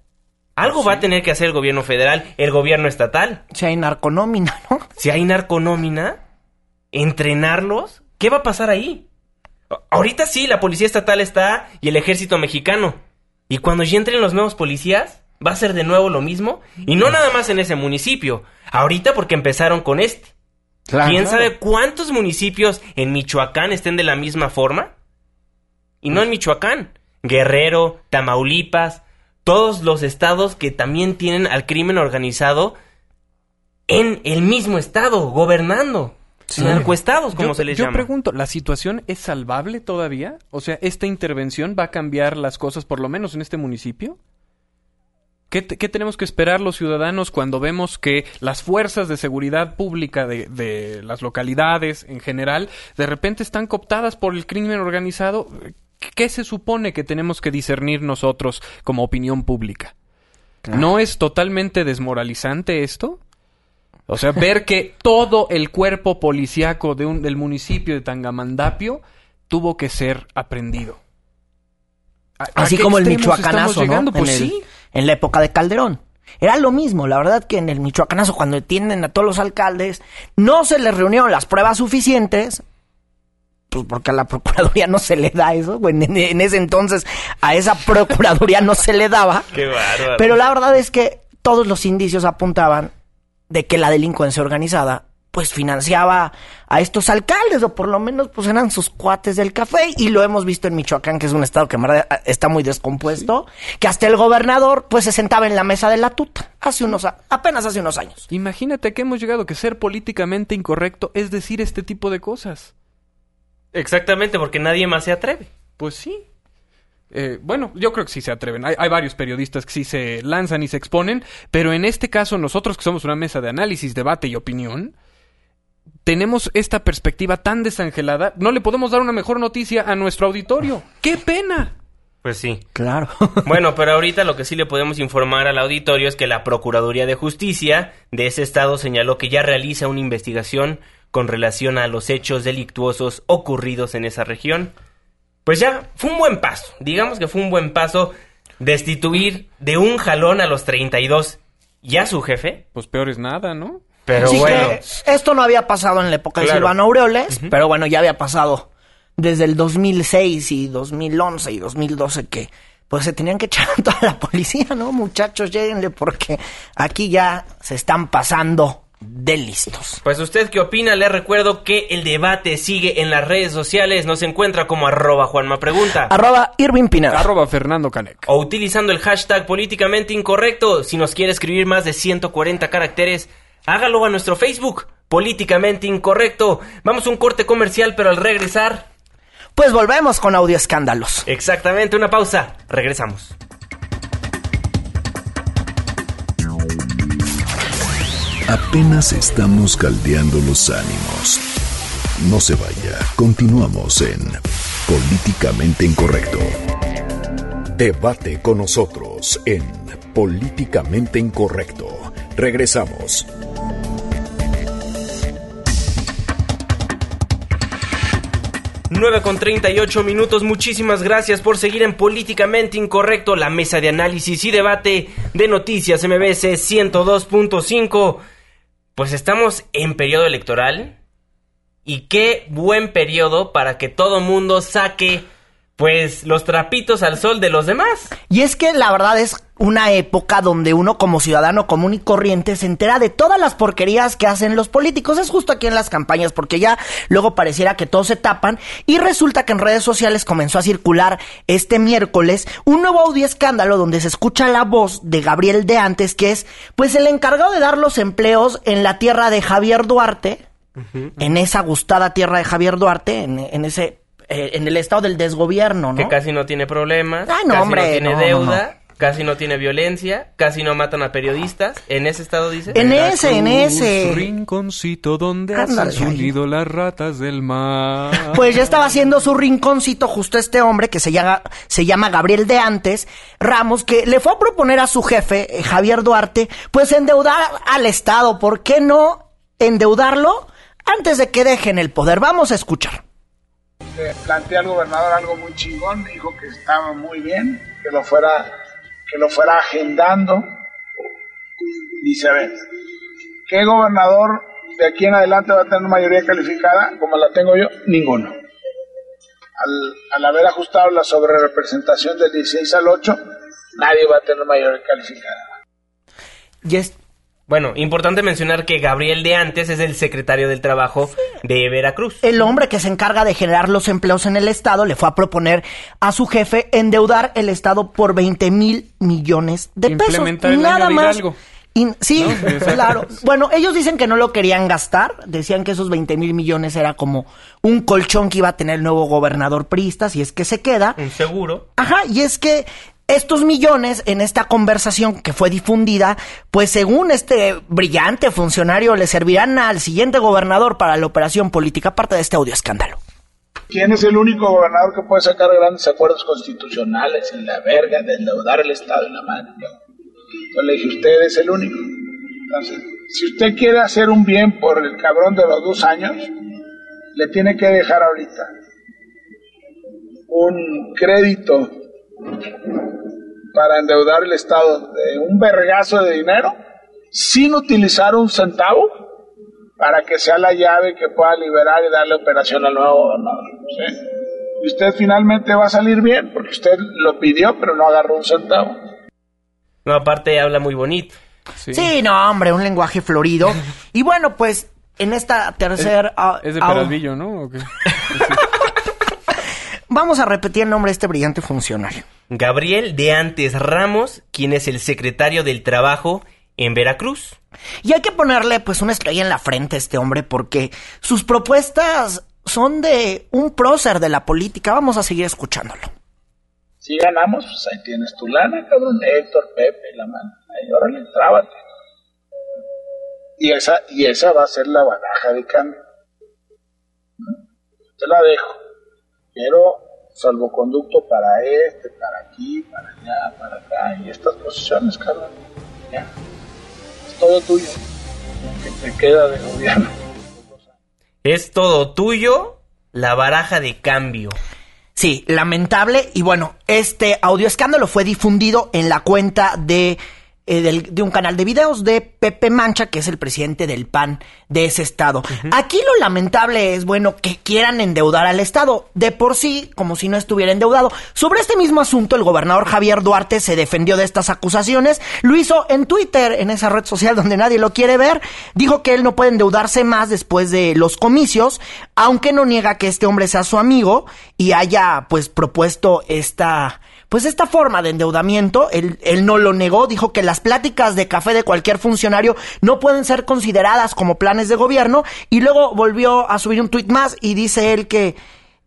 algo va a tener que hacer el gobierno federal, el gobierno estatal. Si hay narconómina, ¿no? Si hay narconómina, entrenarlos, ¿qué va a pasar ahí? Ahorita sí, la policía estatal está y el ejército mexicano. Y cuando ya entren los nuevos policías, va a ser de nuevo lo mismo. Y no nada más en ese municipio. Ahorita porque empezaron con este. ¿Quién sabe cuántos municipios en Michoacán estén de la misma forma? Y no en Michoacán. Guerrero, Tamaulipas, todos los estados que también tienen al crimen organizado en el mismo estado, gobernando. Narcoestados, como yo, se les yo llama. pregunto, ¿la situación es salvable todavía? O sea, ¿esta intervención va a cambiar las cosas, por lo menos en este municipio? ¿Qué, te- qué tenemos que esperar los ciudadanos cuando vemos que las fuerzas de seguridad pública de, de las localidades en general de repente están cooptadas por el crimen organizado? ¿Qué se supone que tenemos que discernir nosotros como opinión pública? ¿No es totalmente desmoralizante esto? O sea, ver que todo el cuerpo policíaco de un, del municipio de Tangamandapio tuvo que ser aprendido. ¿A- a Así como el michoacanazo? ¿no? Pues en, el- sí. En la época de Calderón. Era lo mismo, la verdad que en el michoacanazo, cuando detienen a todos los alcaldes, no se les reunieron las pruebas suficientes, pues porque a la Procuraduría no se le da eso, en, en ese entonces a esa Procuraduría no se le daba. Qué bárbaro. Pero la verdad es que todos los indicios apuntaban de que la delincuencia organizada pues financiaba a estos alcaldes o por lo menos pues eran sus cuates del café y lo hemos visto en Michoacán que es un estado que en verdad está muy descompuesto que hasta el gobernador pues se sentaba en la mesa de la tuta hace unos a- apenas hace unos años Imagínate que hemos llegado que ser políticamente incorrecto es decir este tipo de cosas. Exactamente, porque nadie más se atreve. Pues sí. Eh, bueno, yo creo que sí se atreven. Hay, hay varios periodistas que sí se lanzan y se exponen, pero en este caso nosotros que somos una mesa de análisis, debate y opinión, tenemos esta perspectiva tan desangelada, no le podemos dar una mejor noticia a nuestro auditorio. ¡Qué pena! Pues sí. claro Bueno, pero ahorita lo que sí le podemos informar al auditorio es que la Procuraduría de Justicia de ese estado señaló que ya realiza una investigación con relación a los hechos delictuosos ocurridos en esa región. Pues ya, fue un buen paso. Digamos que fue un buen paso destituir de un jalón a los 32 y a su jefe. Pues peor es nada, ¿no? Pero bueno, que esto no había pasado en la época de. Silvano Aureoles, pero bueno, ya había pasado desde el 2006 y 2011 y 2012 que pues se tenían que echar a toda la policía, ¿no? Muchachos, lléguenle porque aquí ya se están pasando de listos. pues usted qué opina, le recuerdo que el debate sigue en las redes sociales, nos encuentra como arroba Juanma Pregunta. Arroba Irving Pineda. Arroba Fernando Canek. o utilizando el hashtag políticamente incorrecto. Si nos quiere escribir más de 140 caracteres, hágalo a nuestro Facebook, políticamente incorrecto. Vamos a un corte comercial, pero al regresar, Pues volvemos con audio escándalos. exactamente una pausa. Regresamos. Apenas estamos caldeando los ánimos. No se vaya, continuamos en Políticamente Incorrecto. Debate con nosotros en Políticamente Incorrecto. Regresamos. Nueve con 38 minutos. Muchísimas gracias por seguir en Políticamente Incorrecto, la mesa de análisis y debate de noticias MBS 102.5. Pues estamos en periodo electoral. Y qué buen periodo para que todo mundo saque, pues, los trapitos al sol de los demás. Y es que la verdad es una época donde uno como ciudadano común y corriente se entera de todas las porquerías que hacen los políticos. Es justo aquí en las campañas, porque ya luego pareciera que todos se tapan. Y resulta que en redes sociales comenzó a circular este miércoles un nuevo audio escándalo donde se escucha la voz de Gabriel de antes, que es pues el encargado de dar los empleos en la tierra de Javier Duarte. En esa gustada tierra de Javier Duarte, en, en ese, eh, en el estado del desgobierno, ¿no? Que casi no tiene problemas, Ay, no, casi hombre, no tiene no, deuda, casi no tiene violencia, casi no matan a periodistas. ¿En ese estado dice? En ese, en ese. Su rinconcito donde Ándale, hacen su ahí. nido las ratas del mar. Pues ya estaba haciendo su rinconcito justo este hombre que se llama, se llama Gabriel de Antes Ramos, que le fue a proponer a su jefe, eh, Javier Duarte, pues endeudar al Estado. ¿Por qué no endeudarlo antes de que dejen el poder? Vamos a escuchar. Le planteé al gobernador algo muy chingón, dijo que estaba muy bien, que lo fuera, que lo fuera agendando. Dice, a ver, ¿qué gobernador de aquí en adelante va a tener mayoría calificada como la tengo yo? Ninguno. Al, al haber ajustado la sobrerepresentación del 16 al 8, nadie va a tener mayoría calificada. Y es, Bueno, importante mencionar que Gabriel de antes es el secretario del Trabajo de Veracruz. el hombre que se encarga de generar los empleos en el Estado le fue a proponer a su jefe endeudar el Estado por 20 mil millones de pesos. Implementar el Nada año más. Hidalgo. Sí, claro. Bueno, ellos dicen que no lo querían gastar. Decían que esos 20 mil millones era como un colchón que iba a tener el nuevo gobernador Prista, si es que se queda. Un seguro. Ajá, y es que estos millones en esta conversación que fue difundida, pues según este brillante funcionario le servirán al siguiente gobernador para la operación política, aparte de este audio escándalo. ¿Quién es el único gobernador que puede sacar grandes acuerdos constitucionales en la verga de endeudar el Estado en la mano? Yo. Le dije, usted es el único. Entonces, si usted quiere hacer un bien por el cabrón de los dos años, le tiene que dejar ahorita un crédito para endeudar el Estado de un vergazo de dinero sin utilizar un centavo para que sea la llave que pueda liberar y darle operación al nuevo gobernador. ¿sí? Y usted finalmente va a salir bien porque usted lo pidió pero no agarró un centavo. No, aparte habla muy bonito. Sí. no, hombre, un lenguaje florido. y bueno, pues en esta tercera... Es, es de Peralvillo, ¿no? ¿O qué? Vamos a repetir el nombre de este brillante funcionario. Gabriel de Antes Ramos, quien es el secretario del Trabajo en Veracruz. Y hay que ponerle pues una estrella en la frente a este hombre porque sus propuestas son de un prócer de la política. Vamos a seguir escuchándolo. Si ganamos, pues ahí tienes tu lana, cabrón. Héctor, Pepe, la mano. Ahí, órale, trábate. Y esa, y esa va a ser la baraja de cambio. Te la dejo. Quiero salvoconducto para este, para aquí, para allá, para acá. Y estas posiciones, cabrón. Ya. Es todo tuyo. Lo que te queda de gobierno. Es todo tuyo la baraja de cambio. Sí, lamentable. Y bueno, este audio escándalo fue difundido en la cuenta de, eh, del- de un canal de videos de Pepe Mancha, que es el presidente del PAN de ese estado. Aquí lo lamentable es, bueno, que quieran endeudar al estado. De por sí, como si no estuviera endeudado. Sobre este mismo asunto, el gobernador Javier Duarte se defendió de estas acusaciones. Lo hizo en Twitter, en esa red social donde nadie lo quiere ver. Dijo que él no puede endeudarse más después de los comicios, aunque no niega que este hombre sea su amigo y haya pues propuesto esta pues esta forma de endeudamiento, él, él no lo negó, dijo que las pláticas de café de cualquier funcionario no pueden ser consideradas como planes de gobierno y luego volvió a subir un tuit más y dice él que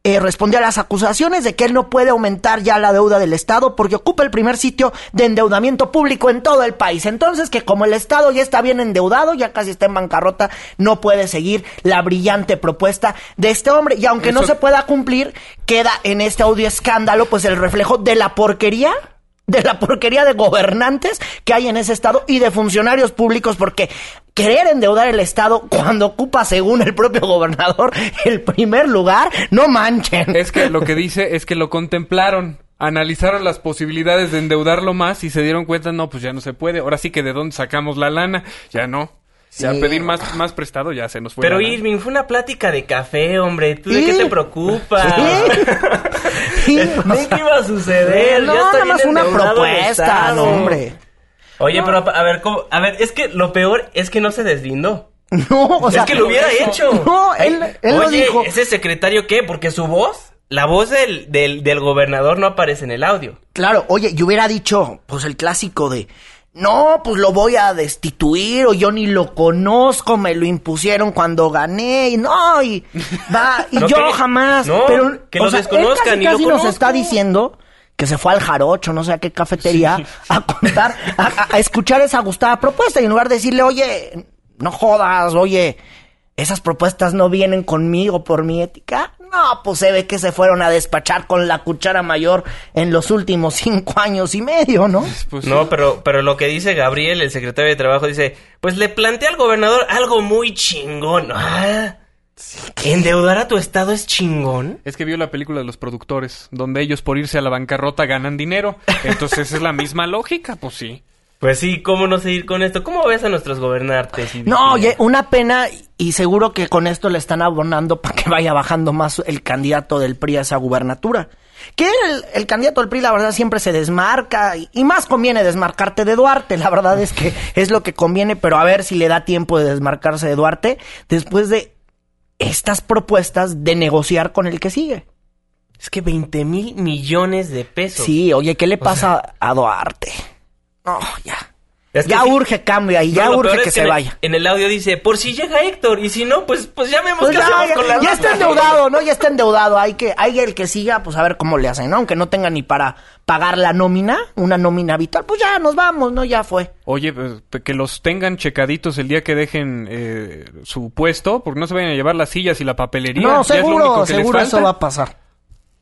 eh, respondió a las acusaciones de que él no puede aumentar ya la deuda del Estado porque ocupa el primer sitio de endeudamiento público en todo el país. Entonces que como el Estado ya está bien endeudado, ya casi está en bancarrota, no puede seguir la brillante propuesta de este hombre. Y aunque no se pueda cumplir, queda en este audio escándalo pues el reflejo de la porquería de la porquería de gobernantes que hay en ese estado y de funcionarios públicos porque querer endeudar el estado cuando ocupa según el propio gobernador el primer lugar, no manchen. Es que lo que dice es que lo contemplaron. Analizaron las posibilidades de endeudarlo más y se dieron cuenta, no, pues ya no se puede. Ahora sí que de dónde sacamos la lana, ya no. Ya Sí. pedir más, más prestado ya se nos fue. Pero. Irving, fue una plática de café, hombre. ¿Tú de Sí. qué te preocupas? Sí, Ni qué iba a suceder. no, ya nada más una propuesta, hombre. Oye, pero a ver, ¿cómo? A ver, es que lo peor es que no se deslindó. No, o sea, es que lo hubiera eso- hecho. No, él, lo Oye, dijo. ¿ese secretario qué? Porque su voz, la voz del, del, del gobernador no aparece en el audio. Claro, oye, yo hubiera dicho, pues el clásico de, no, pues lo voy a destituir o yo ni lo conozco, me lo impusieron cuando gané y no, y va, y No, yo que- jamás, no, pero que o lo sea, él desconozcan, casi, lo casi nos conozco. está diciendo que se fue al jarocho, no sé a qué cafetería, a contar, a, a- a escuchar esa gustada propuesta y en lugar de decirle, oye, no jodas, oye, esas propuestas no vienen conmigo por mi ética. No, pues se ve que se fueron a despachar con la cuchara mayor en los últimos cinco años y medio, ¿no? Pues sí. No, pero, pero lo que dice Gabriel, el secretario de Trabajo, dice, pues le plantea al gobernador algo muy chingón. Ah, ¿Endeudar a tu estado es chingón? Es que vio la película de los productores, donde ellos por irse a la bancarrota ganan dinero. Entonces es la misma lógica, pues sí. Pues sí, ¿cómo no seguir con esto? ¿Cómo ves a nuestros gobernantes? y- No, oye, una pena y seguro que con esto le están abonando para que vaya bajando más el candidato del PRI a esa gubernatura. Que el, el candidato del PRI, la verdad, siempre se desmarca y, y más conviene desmarcarte de Duarte. La verdad es que es lo que conviene, pero a ver si le da tiempo de desmarcarse de Duarte después de estas propuestas de negociar con el que sigue. Es que 20 mil millones de pesos. Sí, oye, ¿qué le pasa a Duarte? No, ya. Es que ya sí. urge cambio ahí, No, ya urge que se en el- vaya. En el audio dice, por si llega Héctor, y si no, pues, pues ya vemos Pues qué ya, hacemos ya- con la ya está endeudado, ¿no? Ya está endeudado. Hay que, hay el que siga, pues a ver cómo le hacen, ¿no? Aunque no tenga ni para pagar la nómina, una nómina habitual, pues ya nos vamos, ¿no? Ya fue. Oye, pues, que los tengan checaditos el día que dejen eh, su puesto, porque no se vayan a llevar las sillas y la papelería. No, Ya es lo único seguro, les seguro eso va a pasar.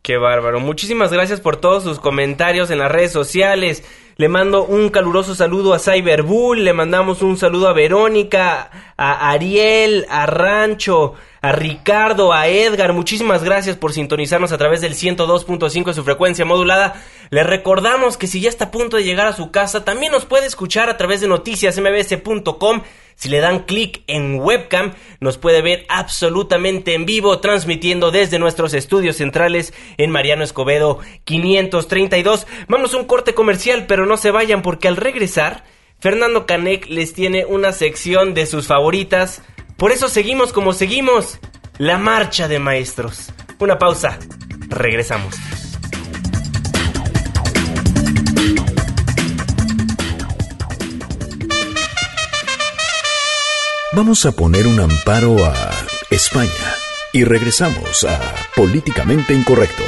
Qué bárbaro. Muchísimas gracias por todos sus comentarios en las redes sociales. Le mando un caluroso saludo a Cyberbull, le mandamos un saludo a Verónica, a Ariel, a Rancho, a Ricardo, a Edgar. Muchísimas gracias por sintonizarnos a través del 102.5 de su frecuencia modulada. Le recordamos que si ya está a punto de llegar a su casa, también nos puede escuchar a través de noticiasmbs.com si le dan clic en webcam, nos puede ver absolutamente en vivo, transmitiendo desde nuestros estudios centrales en Mariano Escobedo 532. Vamos a un corte comercial, pero no se vayan porque al regresar, Fernando Canek les tiene una sección de sus favoritas. Por eso seguimos como seguimos, la marcha de maestros. Una pausa, regresamos. Vamos a poner un amparo a España y regresamos a Políticamente Incorrecto.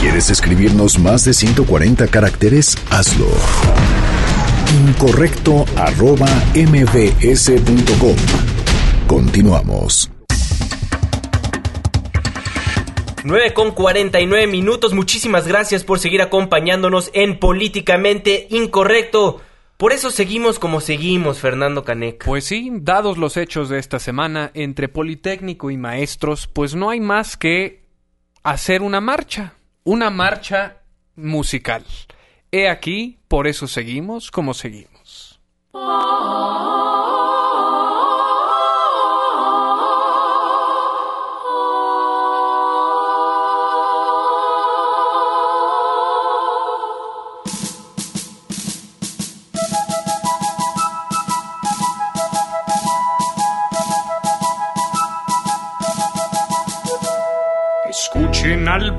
¿Quieres escribirnos más de 140 caracteres? Hazlo. Incorrecto arroba mbs.com. Continuamos. 9 con 49 minutos. Muchísimas gracias por seguir acompañándonos en Políticamente Incorrecto. Por eso seguimos como seguimos, Fernando Canek. Pues sí, dados los hechos de esta semana entre Politécnico y maestros, pues no hay más que hacer una marcha, una marcha musical. He aquí, por eso seguimos como seguimos. Escuchen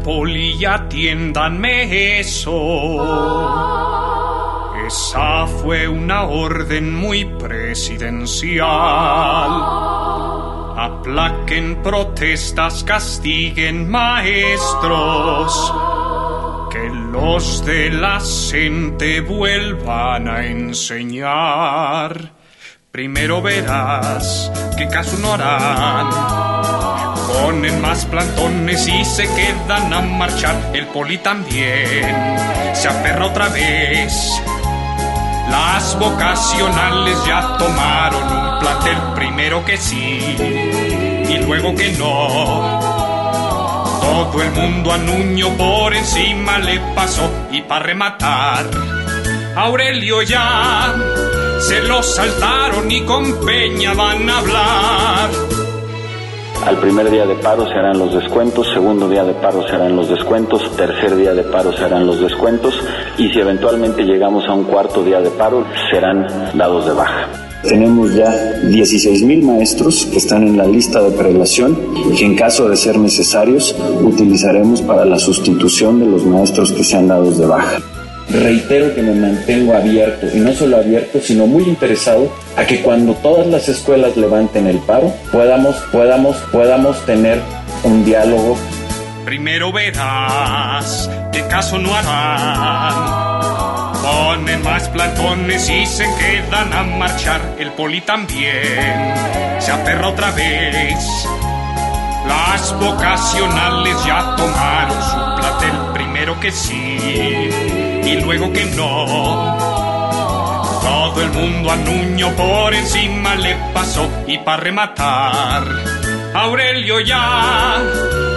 poli y atiéndanme eso. Esa fue una orden muy presidencial. Aplaquen protestas, castiguen maestros. Que los de la gente vuelvan a enseñar. Primero verás qué caso no harán. Ponen más plantones y se quedan a marchar. El poli también se aferra otra vez. Las vocacionales ya tomaron un plantel. Primero que sí y luego que no. Todo el mundo a Nuño por encima le pasó. Y para rematar, Aurelio ya se lo saltaron y con Peña van a hablar. Al primer día de paro se harán los descuentos, segundo día de paro se harán los descuentos, tercer día de paro se harán los descuentos y si eventualmente llegamos a un cuarto día de paro serán dados de baja. Tenemos ya 16.000 maestros que están en la lista de prelación que en caso de ser necesarios utilizaremos para la sustitución de los maestros que sean dados de baja. Reitero que me mantengo abierto, y no solo abierto, sino muy interesado a que cuando todas las escuelas levanten el paro, podamos, podamos, podamos tener un diálogo. Primero verás qué caso no harán. Ponen más plantones y se quedan a marchar. El poli también se aferra otra vez. Las vocacionales ya tomaron su platel. Primero que sí y luego que no. Todo el mundo a Nuño por encima le pasó y para rematar, Aurelio ya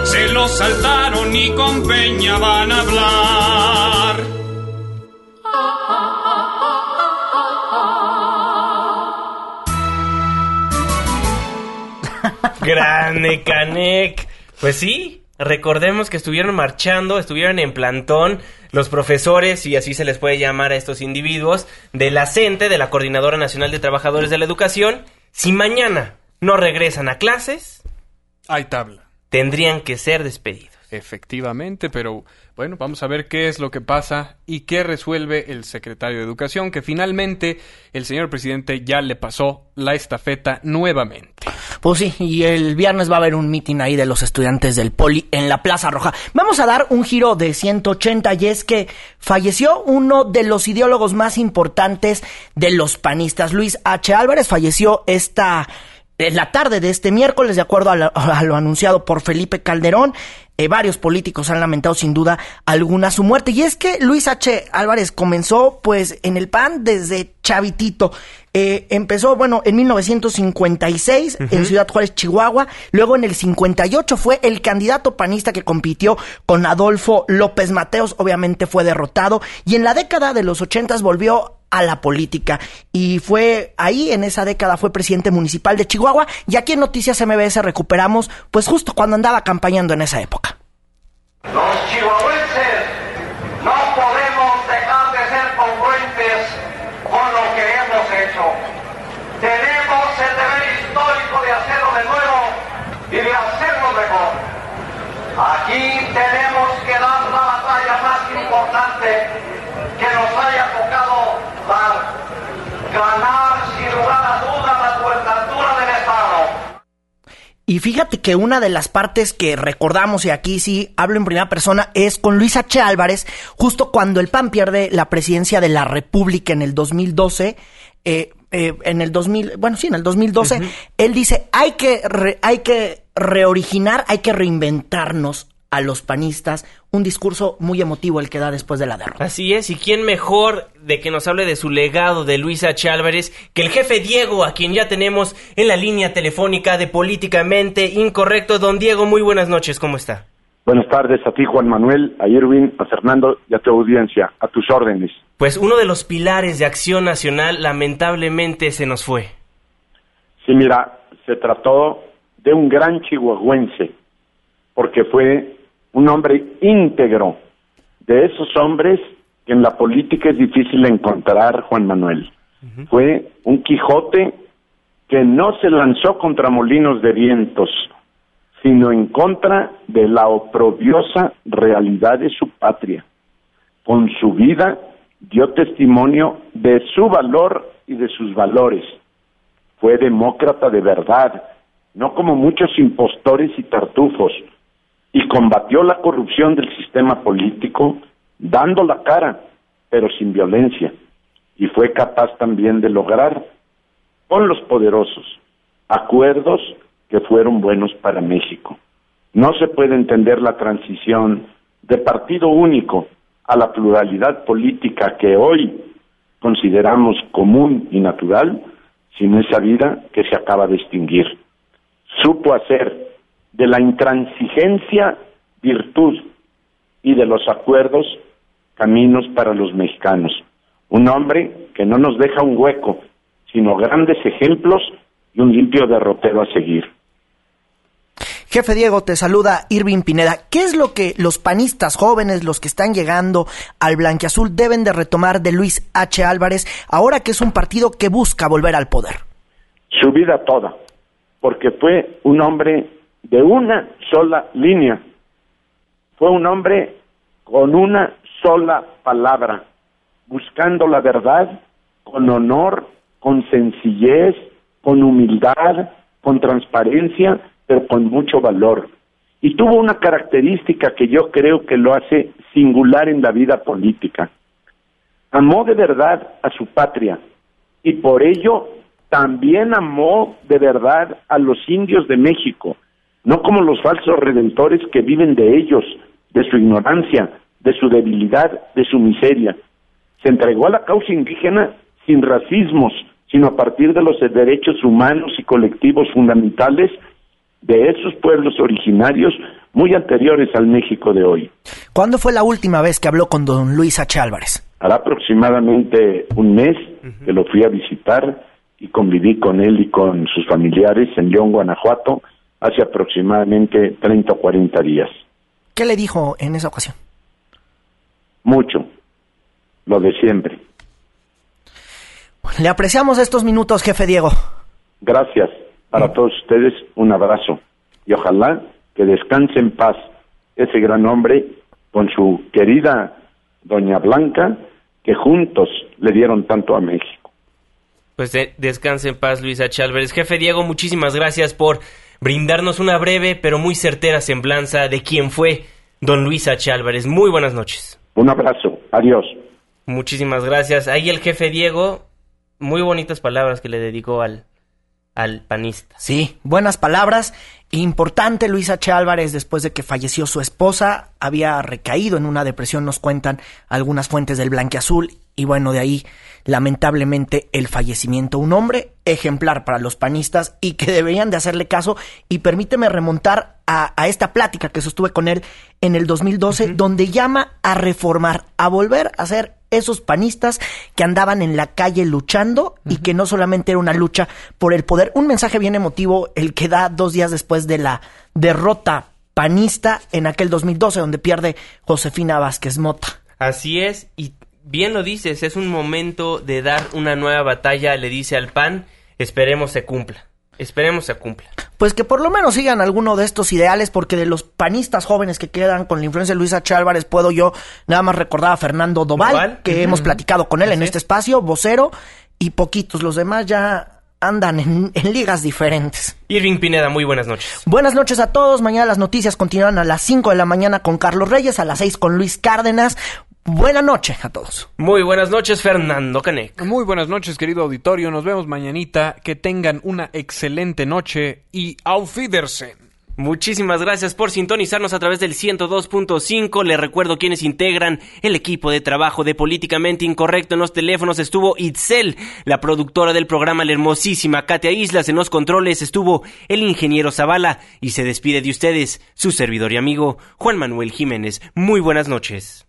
se lo saltaron y con Peña van a hablar. Grande Canek. Pues sí, recordemos que estuvieron marchando, estuvieron en plantón los profesores, y así se les puede llamar a estos individuos, de la CENTE, de la Coordinadora Nacional de Trabajadores de la Educación, si mañana no regresan a clases, hay tabla. Tendrían que ser despedidos. Efectivamente, pero bueno, vamos a ver qué es lo que pasa y qué resuelve el secretario de Educación, que finalmente el señor presidente ya le pasó la estafeta nuevamente. Pues sí, y el viernes va a haber un mitin ahí de los estudiantes del Poli en la Plaza Roja. Vamos a dar un giro de 180 y es que falleció uno de los ideólogos más importantes de los panistas. Luis H. Álvarez falleció esta en la tarde de este miércoles, de acuerdo a, lo anunciado por Felipe Calderón, eh, varios políticos han lamentado sin duda alguna su muerte. Y es que Luis H. Álvarez comenzó pues en el PAN desde chavitito. Eh, empezó, bueno, en 1956 en Ciudad Juárez, Chihuahua. Luego en el 58 fue el candidato panista que compitió con Adolfo López Mateos. Obviamente fue derrotado. Y en la década de los 80 volvió a la política. Y fue ahí, en esa década, fue presidente municipal de Chihuahua. Y aquí en Noticias MBS recuperamos, pues justo cuando andaba acompañando en esa época. Los no podemos dejar de ser congruentes con lo que hemos hecho. Tenemos el deber histórico de hacerlo de nuevo y de hacerlo mejor. Aquí tenemos que dar la batalla más importante que nos haya tocado dar. Ganar sin lugar a dudas la puertatura del Estado. Y fíjate que una de las partes que recordamos, y aquí sí hablo en primera persona, es con Luis H. Álvarez, justo cuando el PAN pierde la presidencia de la República en el 2012. Eh, eh, en el 2000, bueno, sí, en el 2012, él dice, hay que, hay que reoriginar, hay que reinventarnos a los panistas, un discurso muy emotivo el que da después de la derrota. Así es, y quién mejor de que nos hable de su legado de Luis H. Álvarez que el jefe Diego, a quien ya tenemos en la línea telefónica de Políticamente Incorrecto. Don Diego, muy buenas noches, ¿cómo está? Buenas tardes a ti, Juan Manuel, a Irwin, a Fernando y a tu audiencia, a tus órdenes. Pues uno de los pilares de Acción Nacional lamentablemente se nos fue. Sí, mira, se trató de un gran chihuahuense, porque fue un hombre íntegro, de esos hombres que en la política es difícil encontrar, Juan Manuel. Fue un Quijote que no se lanzó contra molinos de vientos, sino en contra de la oprobiosa realidad de su patria. Con su vida dio testimonio de su valor y de sus valores. Fue demócrata de verdad, no como muchos impostores y tartufos, y combatió la corrupción del sistema político dando la cara, pero sin violencia, y fue capaz también de lograr con los poderosos acuerdos que fueron buenos para México. No se puede entender la transición de partido único a la pluralidad política que hoy consideramos común y natural sin esa vida que se acaba de extinguir. Supo hacer de la intransigencia virtud y de los acuerdos caminos para los mexicanos. Un hombre que no nos deja un hueco, sino grandes ejemplos y un limpio derrotero a seguir. Jefe Diego, te saluda Irving Pineda. ¿Qué es lo que los panistas jóvenes, los que están llegando al blanquiazul, deben de retomar de Luis H. Álvarez ahora que es un partido que busca volver al poder? Su vida toda, porque fue un hombre de una sola línea. Fue un hombre con una sola palabra, buscando la verdad con honor, con sencillez, con humildad, con transparencia, pero con mucho valor. Y tuvo una característica que yo creo que lo hace singular en la vida política. Amó de verdad a su patria y por ello también amó de verdad a los indios de México, no como los falsos redentores que viven de ellos, de su ignorancia, de su debilidad, de su miseria. Se entregó a la causa indígena sin racismos, sino a partir de los derechos humanos y colectivos fundamentales de esos pueblos originarios muy anteriores al México de hoy. ¿Cuándo fue la última vez que habló con don Luis H. Álvarez? Hará aproximadamente un mes que lo fui a visitar y conviví con él y con sus familiares en León, Guanajuato, hace aproximadamente 30 o 40 días. ¿Qué le dijo en esa ocasión? Mucho, lo de siempre. Le apreciamos estos minutos, jefe Diego. Gracias. Para todos ustedes, un abrazo. Y ojalá que descanse en paz ese gran hombre con su querida doña Blanca, que juntos le dieron tanto a México. Pues de, descanse en paz, Luis H. Álvarez. Jefe Diego, muchísimas gracias por brindarnos una breve pero muy certera semblanza de quién fue don Luis H. Álvarez. Muy buenas noches. Un abrazo, adiós. Muchísimas gracias. Ahí el jefe Diego, muy bonitas palabras que le dedicó al, al panista. Sí, buenas palabras. Importante, Luis H. Álvarez, después de que falleció su esposa, había recaído en una depresión, nos cuentan algunas fuentes del Blanquiazul, y bueno, de ahí, lamentablemente, el fallecimiento. Un hombre ejemplar para los panistas y que deberían de hacerle caso. Y permíteme remontar a, a esta plática que sostuve con él en el 2012, donde llama a reformar, a volver a ser esos panistas que andaban en la calle luchando y que no solamente era una lucha por el poder. Un mensaje bien emotivo, el que da dos días después de la derrota panista en aquel 2012, donde pierde Josefina Vázquez Mota. Así es, y bien lo dices, es un momento de dar una nueva batalla, le dice al PAN, esperemos se cumpla. Esperemos se cumpla. Pues que por lo menos sigan alguno de estos ideales, porque de los panistas jóvenes que quedan con la influencia de Luis H. Álvarez, puedo yo nada más recordar a Fernando Doval, Doval, que hemos platicado con él en este espacio, vocero, y poquitos. Los demás ya andan en, en ligas diferentes. Irving Pineda, muy buenas noches. Buenas noches a todos. Mañana las noticias continúan a las 5 de la mañana con Carlos Reyes, a las 6 con Luis Cárdenas. Buena noche a todos. Muy buenas noches, Fernando Canek. Muy buenas noches, querido auditorio. Nos vemos mañanita. Que tengan una excelente noche y auf Wiedersehen. Muchísimas gracias por sintonizarnos a través del 102.5. Les recuerdo quienes integran el equipo de trabajo de Políticamente Incorrecto. En los teléfonos estuvo Itzel, la productora del programa, la hermosísima Katia Islas. En los controles estuvo el ingeniero Zavala. Y se despide de ustedes su servidor y amigo Juan Manuel Jiménez. Muy buenas noches.